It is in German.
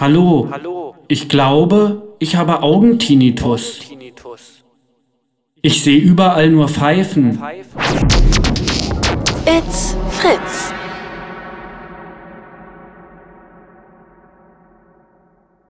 Hallo. Hallo. Ich glaube, ich habe Augentinnitus. Tinnitus. Ich sehe überall nur Pfeifen. Pfeifen. It's Fritz.